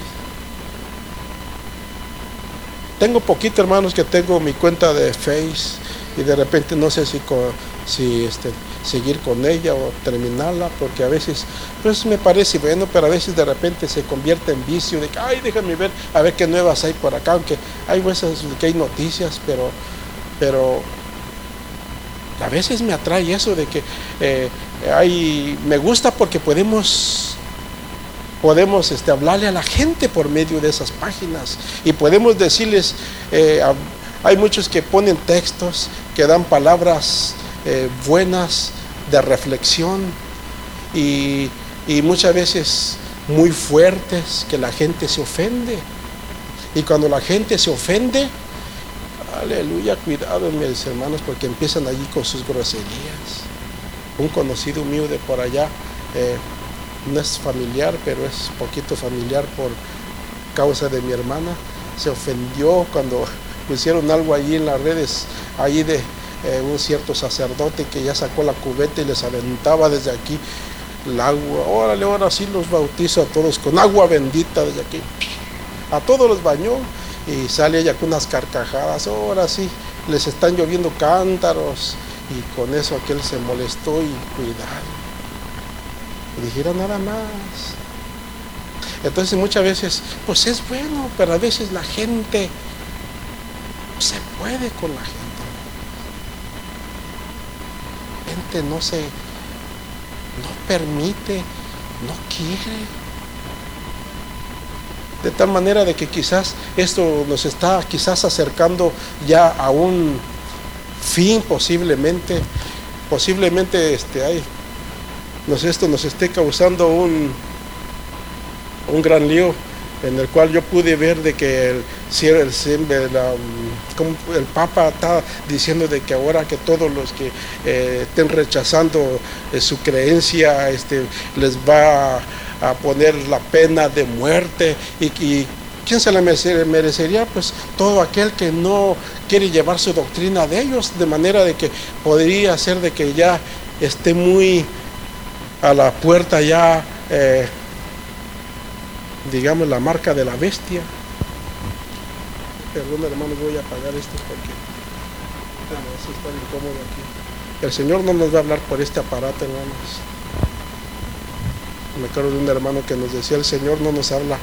Speaker 1: Tengo poquito, hermanos, que tengo mi cuenta de Face y de repente no sé si, si este, seguir con ella o terminarla, porque a veces, pues me parece bueno, pero a veces de repente se convierte en vicio de que, ay, déjame ver, a ver qué nuevas hay por acá, aunque hay veces que hay noticias, pero, pero a veces me atrae eso de que eh, hay, me gusta porque podemos podemos este, hablarle a la gente por medio de esas páginas y podemos decirles, eh, hay muchos que ponen textos, que dan palabras eh, buenas de reflexión y, muchas veces muy fuertes que la gente se ofende. Y cuando la gente se ofende, aleluya, cuidado mis hermanos porque empiezan allí con sus groserías. Un conocido mío de por allá, eh, no es familiar, pero es poquito familiar por causa de mi hermana, se ofendió cuando pusieron algo allí en las redes, allí de eh, un cierto sacerdote que ya sacó la cubeta y les aventaba desde aquí el agua. Órale, ahora sí los bautizo a todos con agua bendita desde aquí. A todos los bañó y sale ella con unas carcajadas. Ahora sí, les están lloviendo cántaros. Y con eso aquel se molestó y cuidado. Y dijera nada más. Entonces muchas veces, pues es bueno, pero a veces la gente se puede con la gente. no se, no permite, no quiere. De tal manera de que quizás esto nos está quizás acercando ya a un fin posiblemente, posiblemente este, hay, esto nos esté causando un, un gran lío en el cual yo pude ver de que el, el, el Papa está diciendo de que ahora que todos los que eh, estén rechazando eh, su creencia este, les va a, poner la pena de muerte y, y ¿Quién se la merecería? Pues todo aquel que no quiere llevar su doctrina de ellos, de manera de que podría ser de que ya esté muy a la puerta ya eh, digamos, la marca de la bestia. Perdón, hermanos, voy a apagar esto porque está incómodo aquí. El Señor no nos va a hablar por este aparato, hermanos. Me acuerdo de un hermano que nos decía, el Señor no nos habla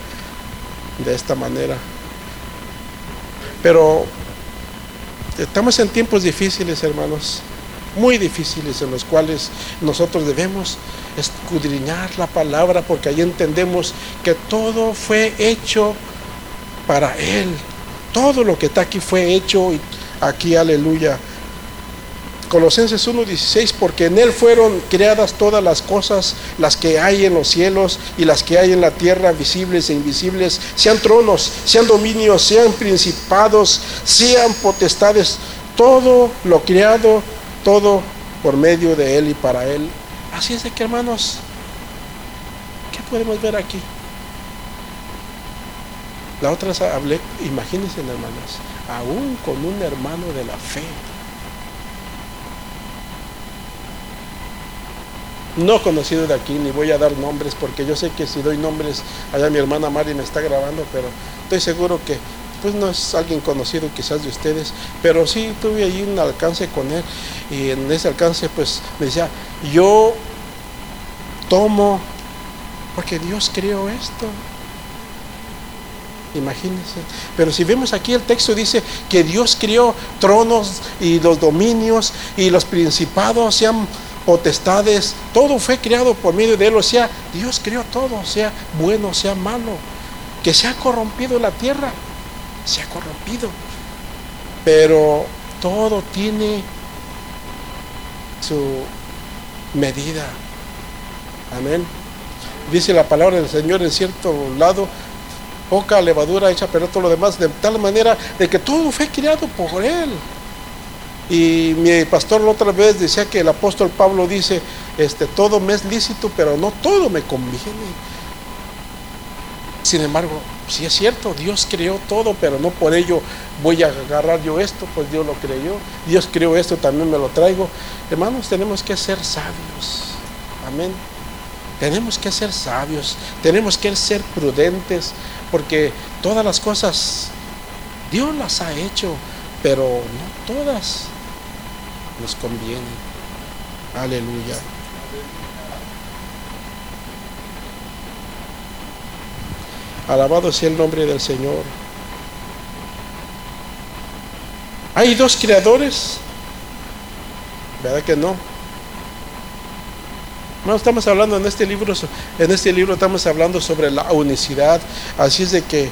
Speaker 1: de esta manera. Pero estamos en tiempos difíciles, hermanos muy difíciles en los cuales nosotros debemos escudriñar la palabra porque ahí entendemos que todo fue hecho para Él. Todo lo que está aquí fue hecho aquí, aleluya. Colosenses 1:16, porque en Él fueron creadas todas las cosas, las que hay en los cielos y las que hay en la tierra, visibles e invisibles, sean tronos, sean dominios, sean principados, sean potestades, todo lo creado todo por medio de Él y para Él. Así es de que hermanos, ¿qué podemos ver aquí? La otra hablé, imagínense hermanos, aún con un hermano de la fe. No conocido de aquí, ni voy a dar nombres, porque yo sé que si doy nombres, allá mi hermana Mari me está grabando, pero estoy seguro que pues no es alguien conocido quizás de ustedes, pero sí tuve allí un alcance con él y en ese alcance pues me decía, yo tomo, porque Dios creó esto. Imagínense. Pero si vemos aquí el texto dice que Dios creó tronos y los dominios y los principados, sean potestades, todo fue creado por medio de Él. O sea, Dios creó todo, sea bueno, sea malo, que se ha corrompido la tierra se ha corrompido. Pero todo tiene su medida. Amén. Dice la palabra del Señor en cierto lado, poca levadura hecha pero todo lo demás, de tal manera de que todo fue criado por Él. Y mi pastor la otra vez decía que el apóstol Pablo dice, este, todo me es lícito, pero no todo me conviene. Sin embargo, sí es cierto, Dios creó todo, pero no por ello voy a agarrar yo esto, pues Dios lo creyó. Dios creó esto, también me lo traigo. Hermanos, tenemos que ser sabios. Amén. Tenemos que ser sabios, tenemos que ser prudentes, porque todas las cosas Dios las ha hecho, pero no todas nos convienen. Aleluya. Alabado sea el nombre del Señor. ¿Hay dos creadores? ¿Verdad que no? No estamos hablando en este libro, en este libro estamos hablando sobre la unicidad. Así es de que,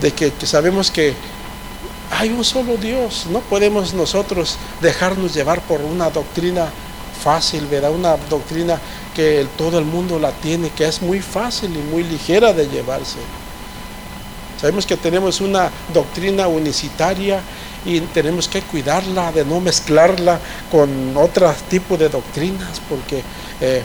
Speaker 1: de que, sabemos que hay un solo Dios. No podemos nosotros dejarnos llevar por una doctrina fácil, ¿verdad? Una doctrina que todo el mundo la tiene, que es muy fácil y muy ligera de llevarse. Sabemos que tenemos una doctrina unicitaria y tenemos que cuidarla, de no mezclarla con otro tipo de doctrinas, porque eh,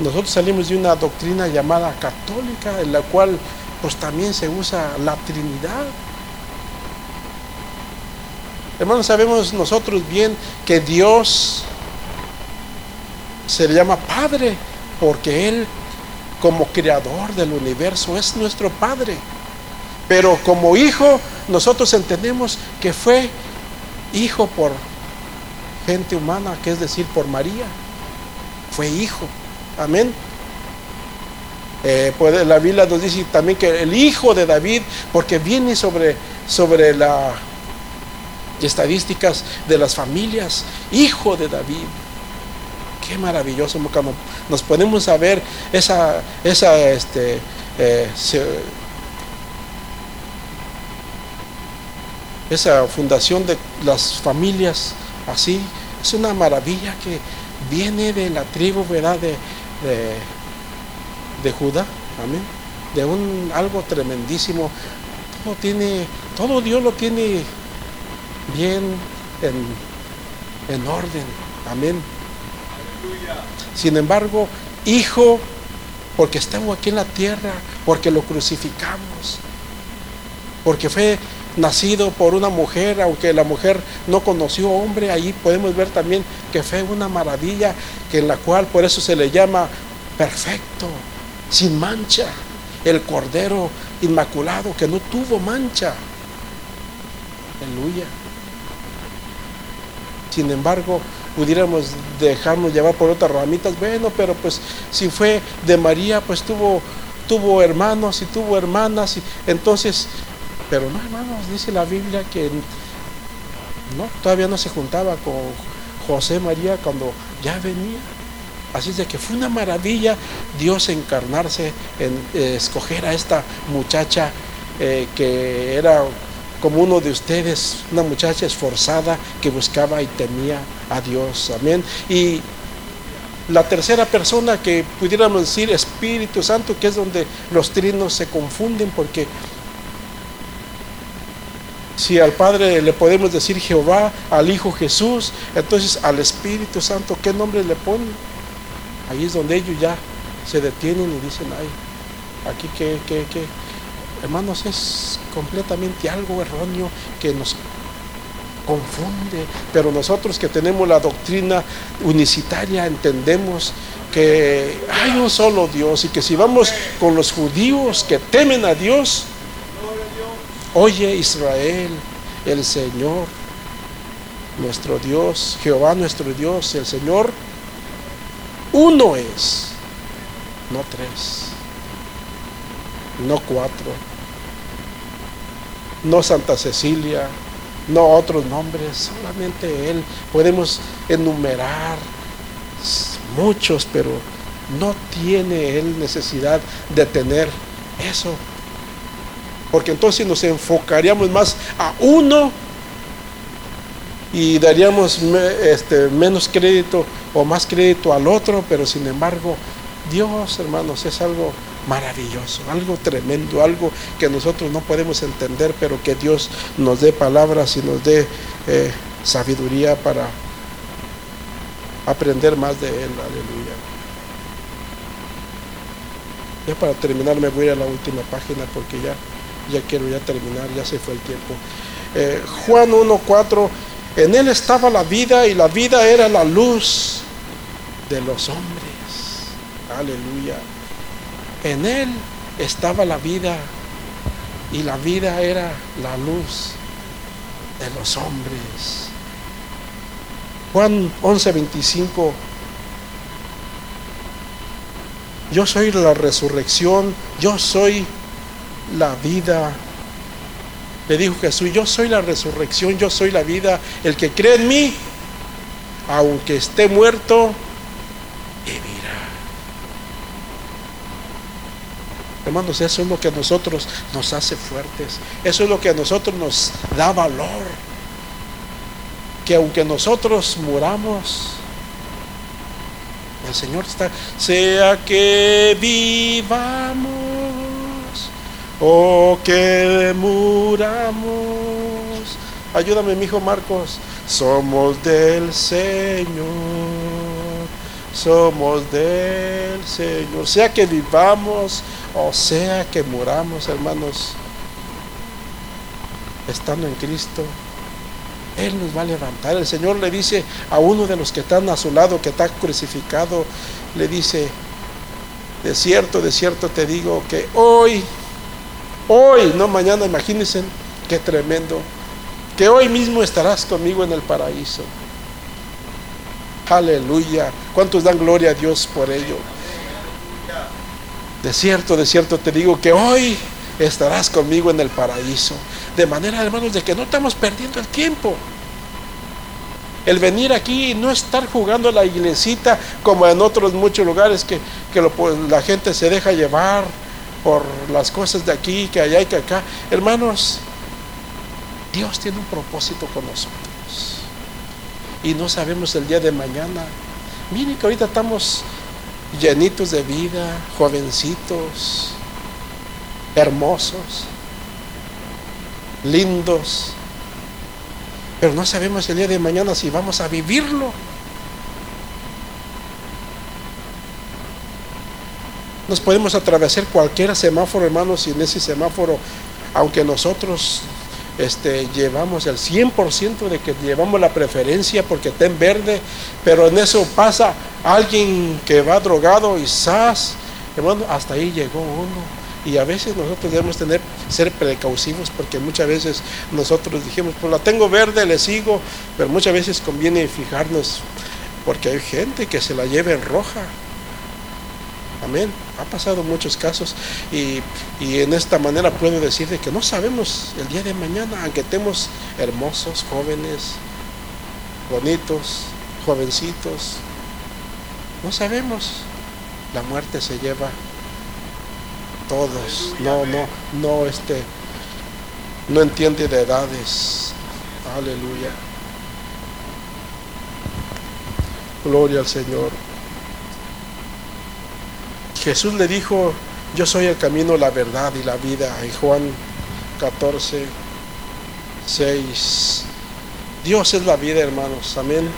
Speaker 1: nosotros salimos de una doctrina llamada católica, en la cual pues también se usa la Trinidad. Hermanos, sabemos nosotros bien que Dios se le llama Padre, porque Él como creador del universo es nuestro Padre. Pero como hijo, nosotros entendemos que fue hijo por gente humana, que es decir, por María. Fue hijo. Amén. Pues la Biblia nos dice también que el hijo de David, porque viene sobre, sobre las estadísticas de las familias, hijo de David. Qué maravilloso, cuando nos ponemos a ver esa, esa este, eh, esa fundación de las familias así, es una maravilla que viene de la tribu, ¿verdad? De, de, Judá, amén. De un algo tremendísimo. Todo tiene, todo Dios lo tiene bien en, en orden, amén. Sin embargo, hijo, porque estamos aquí en la tierra, porque lo crucificamos, porque fue nacido por una mujer, aunque la mujer no conoció hombre, ahí podemos ver también que fue una maravilla, que en la cual por eso se le llama perfecto, sin mancha, el cordero inmaculado que no tuvo mancha. Aleluya. Sin embargo, pudiéramos dejarnos llevar por otras ramitas, bueno, pero pues si fue de María, pues tuvo tuvo hermanos y tuvo hermanas, y entonces pero no, hermanos, dice la Biblia que no, todavía no se juntaba con José María cuando ya venía. Así es de que fue una maravilla Dios encarnarse en eh, escoger a esta muchacha eh, que era como uno de ustedes, una muchacha esforzada que buscaba y temía a Dios. Amén. Y la tercera persona que pudiéramos decir Espíritu Santo, que es donde los trinos se confunden porque si al Padre le podemos decir Jehová, al Hijo Jesús, entonces al Espíritu Santo, ¿qué nombre le ponen? Ahí es donde ellos ya se detienen y dicen, ay, aquí que, que, que, hermanos, es completamente algo erróneo que nos confunde, pero nosotros que tenemos la doctrina unicitaria entendemos que hay un solo Dios y que si vamos con los judíos que temen a Dios, Oye Israel, el Señor, nuestro Dios, Jehová nuestro Dios, el Señor, uno es, no tres, no cuatro, no Santa Cecilia, no otros nombres, solamente Él. Podemos enumerar muchos, pero no tiene Él necesidad de tener eso porque entonces nos enfocaríamos más a uno y daríamos este, menos crédito o más crédito al otro, pero sin embargo, Dios, hermanos, es algo maravilloso, algo tremendo, algo que nosotros no podemos entender, pero que Dios nos dé palabras y nos dé eh, sabiduría para aprender más de Él. Aleluya. Ya para terminar me voy a la última página porque ya, ya quiero ya terminar, ya se fue el tiempo. Eh, Juan 1.4, en él estaba la vida y la vida era la luz de los hombres. Aleluya. En él estaba la vida y la vida era la luz de los hombres. Juan 11:25 Yo soy la resurrección, yo soy la vida. Le dijo Jesús, yo soy la resurrección, yo soy la vida. El que cree en mí, aunque esté muerto, Hermanos, eso es lo que a nosotros nos hace fuertes. Eso es lo que a nosotros nos da valor. Que aunque nosotros muramos, el Señor está, sea que vivamos o que muramos. Ayúdame, mi hijo Marcos. Somos del Señor. Somos del Señor. Sea que vivamos o sea que muramos, hermanos. Estando en Cristo, él nos va a levantar. El Señor le dice a uno de los que están a su lado, que está crucificado, le dice, de cierto, de cierto te digo que hoy, hoy, no mañana, imagínense qué tremendo, que hoy mismo estarás conmigo en el paraíso. Aleluya. ¿Cuántos dan gloria a Dios por ello? De cierto, de cierto te digo que hoy estarás conmigo en el paraíso. De manera, hermanos, de que no estamos perdiendo el tiempo. El venir aquí y no estar jugando a la iglesita como en otros muchos lugares que, pues, la gente se deja llevar por las cosas de aquí, que allá y que acá. Hermanos, Dios tiene un propósito con nosotros. Y no sabemos el día de mañana. Miren que ahorita estamos llenitos de vida, jovencitos, hermosos, lindos, pero no sabemos el día de mañana si vamos a vivirlo. Nos podemos atravesar cualquier semáforo, hermanos, y en ese semáforo, aunque nosotros este, llevamos el 100% de que llevamos la preferencia porque está en verde, pero en eso pasa alguien que va drogado y sas, hermano, hasta ahí llegó uno. Y a veces nosotros debemos tener, ser precausivos porque muchas veces nosotros dijimos, pues la tengo verde, le sigo, pero muchas veces conviene fijarnos porque hay gente que se la lleva en roja. Amén. Ha pasado muchos casos y, y, en esta manera puedo decirte que no sabemos el día de mañana, aunque estemos hermosos, jóvenes, bonitos, jovencitos, no sabemos. La muerte se lleva todos. No, no, no, este, no entiende de edades. Aleluya. Gloria al Señor. Jesús le dijo, yo soy el camino, la verdad y la vida. En Juan 14, 6. Dios es la vida, hermanos. Amén.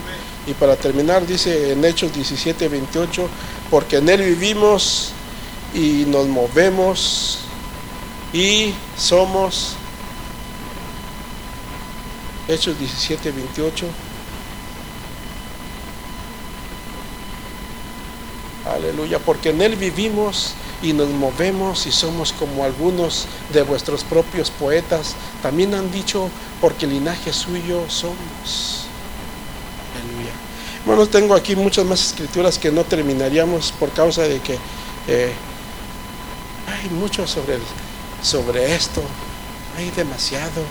Speaker 1: Y para terminar, dice en Hechos 17, 28, porque en Él vivimos y nos movemos y somos Hechos 17, 28. Aleluya, porque en Él vivimos y nos movemos y somos como algunos de vuestros propios poetas también han dicho, porque linaje suyo somos. Aleluya. Bueno, tengo aquí muchas más escrituras que no terminaríamos por causa de que eh, hay mucho sobre, sobre esto, hay demasiado.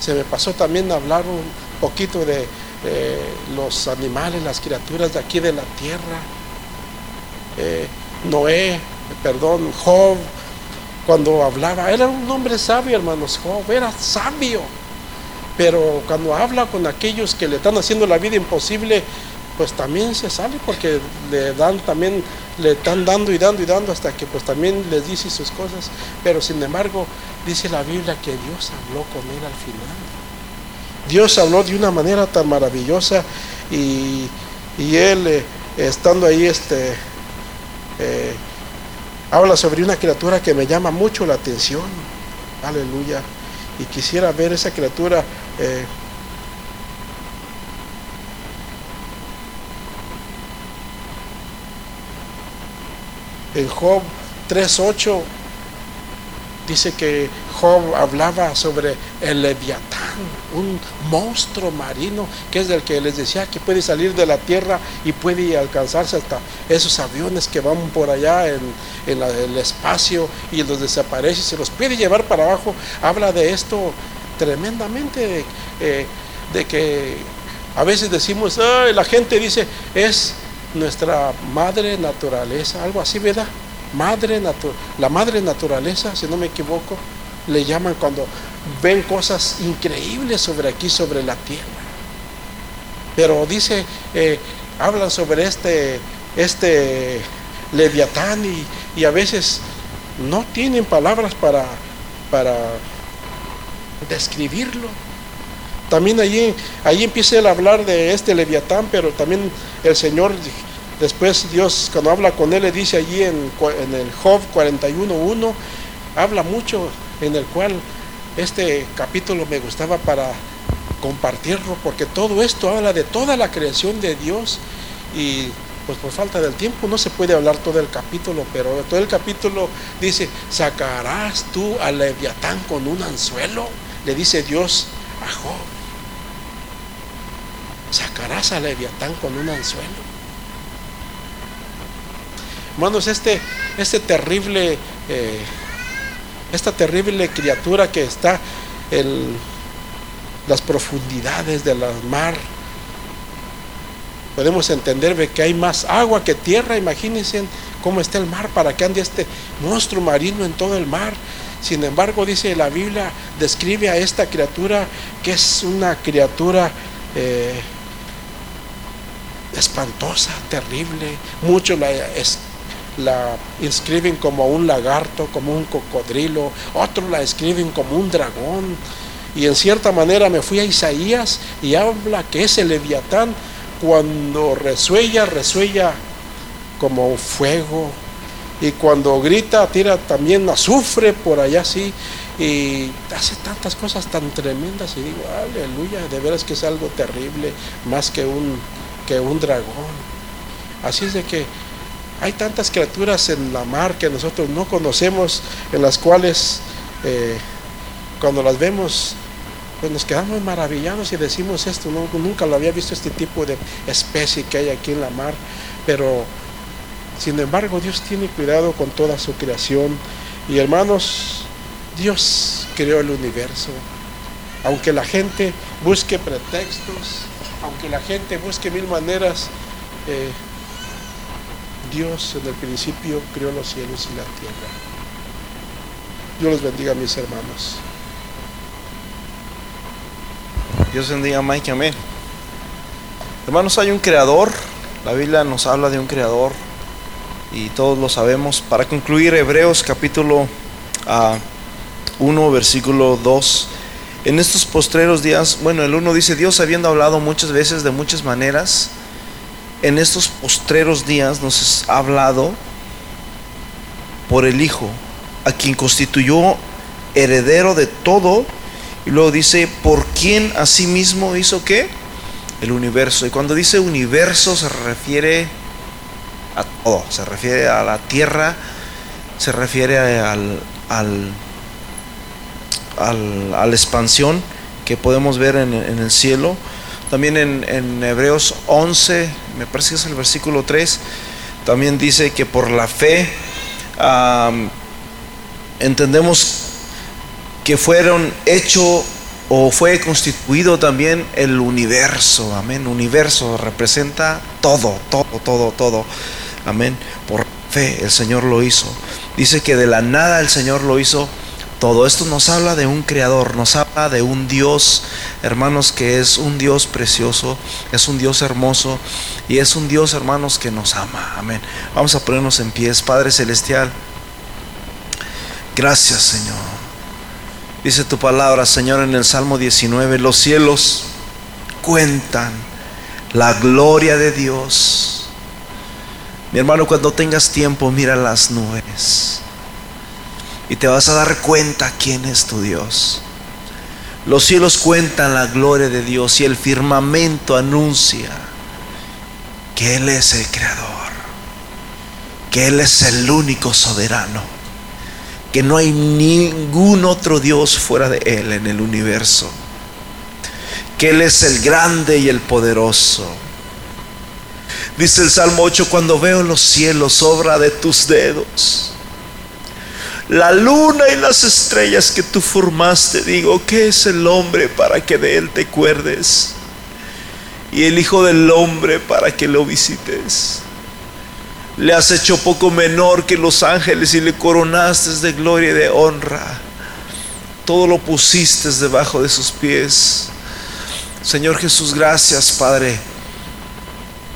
Speaker 1: Se me pasó también hablar un poquito de los animales, las criaturas de aquí de la tierra. Eh, Noé, perdón, Job, cuando hablaba, era un hombre sabio, hermanos, Job, era sabio. Pero cuando habla con aquellos que le están haciendo la vida imposible, pues también se sale porque le dan también, le están dando y dando y dando hasta que pues también les dice sus cosas. Pero sin embargo, dice la Biblia que Dios habló con él al final. Dios habló de una manera tan maravillosa y, él eh, estando ahí este, eh, habla sobre una criatura que me llama mucho la atención. Aleluya. Y quisiera ver esa criatura. Eh, en Job 3.8 dice que Job hablaba sobre el leviatán, un monstruo marino, que es el que les decía que puede salir de la tierra y puede alcanzarse hasta esos aviones que van por allá en, el espacio y los desaparece, se los puede llevar para abajo. Habla de esto tremendamente, de, eh, de que a veces decimos, la gente dice, es nuestra madre naturaleza, algo así, ¿verdad? Madre la madre naturaleza, si no me equivoco, le llaman cuando ven cosas increíbles sobre aquí, sobre la tierra. Pero dice, eh, hablan sobre este, este leviatán y, y, a veces no tienen palabras para, para describirlo. También allí, allí empieza a hablar de este leviatán, pero también el Señor Después Dios, cuando habla con él, le dice allí en, el Job 41.1, habla mucho en el cual este capítulo me gustaba para compartirlo, porque todo esto habla de toda la creación de Dios y pues por falta del tiempo no se puede hablar todo el capítulo, pero todo el capítulo dice, sacarás tú al leviatán con un anzuelo, le dice Dios a Job, sacarás al leviatán con un anzuelo. Hermanos, este, este terrible, eh, esta terrible criatura que está en las profundidades del mar, podemos entender que hay más agua que tierra. Imagínense cómo está el mar para que ande este monstruo marino en todo el mar. Sin embargo, dice la Biblia, describe a esta criatura que es una criatura eh, espantosa, terrible. Mucho la es, la inscriben como un lagarto, como un cocodrilo, otros la escriben como un dragón. Y en cierta manera me fui a Isaías y habla que ese leviatán cuando resuella, resuella como fuego. Y cuando grita, tira también azufre por allá así. Y hace tantas cosas tan tremendas. Y digo, aleluya, de veras que es algo terrible, más que un, que un dragón. Así es de que hay tantas criaturas en la mar que nosotros no conocemos, en las cuales eh, cuando las vemos, pues nos quedamos maravillados y decimos esto, nunca lo había visto este tipo de especie que hay aquí en la mar, pero sin embargo Dios tiene cuidado con toda su creación y hermanos, Dios creó el universo. Aunque la gente busque pretextos, aunque la gente busque mil maneras, eh, Dios en el principio creó los cielos y la tierra. Dios los bendiga, mis hermanos.
Speaker 2: Dios bendiga, Mike, amén. Hermanos, hay un creador. La Biblia nos habla de un creador y todos lo sabemos. Para concluir, Hebreos capítulo 1, ah, versículo 2. En estos postreros días, bueno, el 1 dice, Dios habiendo hablado muchas veces de muchas maneras en estos postreros días nos ha hablado por el Hijo, a quien constituyó heredero de todo, y luego dice, por quien asimismo hizo qué? El universo. Y cuando dice universo se refiere a todo, se refiere a la tierra, se refiere al, al, a la expansión que podemos ver en el cielo también en, Hebreos 11, me parece que es el versículo 3, también dice que por la fe entendemos que fueron hecho o fue constituido también el universo, amén. Universo representa todo, todo, todo, todo, amén. Por fe el Señor lo hizo. Dice que de la nada el Señor lo hizo todo esto nos habla de un creador, nos habla de un Dios, hermanos, que es un Dios precioso, es un Dios hermoso y es un Dios, hermanos, que nos ama. Amén. Vamos a ponernos en pies, Padre Celestial. Gracias, Señor. Dice tu palabra, Señor, en el Salmo 19, los cielos cuentan la gloria de Dios. Mi hermano, cuando tengas tiempo, mira las nubes. Y te vas a dar cuenta quién es tu Dios. Los cielos cuentan la gloria de Dios y el firmamento anuncia que Él es el creador, que Él es el único soberano, que no hay ningún otro Dios fuera de Él en el universo, que Él es el grande y el poderoso. Dice el Salmo 8, cuando veo los cielos, obra de tus dedos la luna y las estrellas que tú formaste. Digo, ¿qué es el hombre para que de él te acuerdes? Y el Hijo del Hombre para que lo visites. Le has hecho poco menor que los ángeles y le coronaste de gloria y de honra. Todo lo pusiste debajo de sus pies. Señor Jesús, gracias Padre.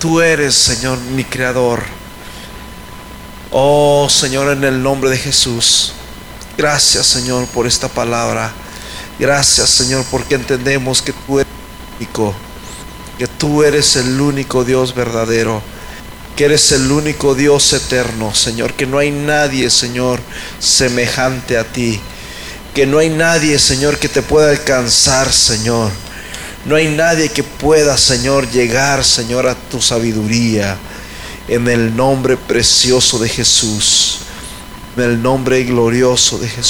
Speaker 2: Tú eres, Señor, mi creador. Oh Señor, en el nombre de Jesús. Gracias Señor por esta palabra. Gracias Señor porque entendemos que tú eres único. Que tú eres el único Dios verdadero. Que eres el único Dios eterno, Señor. Que no hay nadie, Señor, semejante a ti. Que no hay nadie, Señor, que te pueda alcanzar, Señor. No hay nadie que pueda, Señor, llegar, Señor, a tu sabiduría en el nombre precioso de Jesús, en el nombre glorioso de Jesús.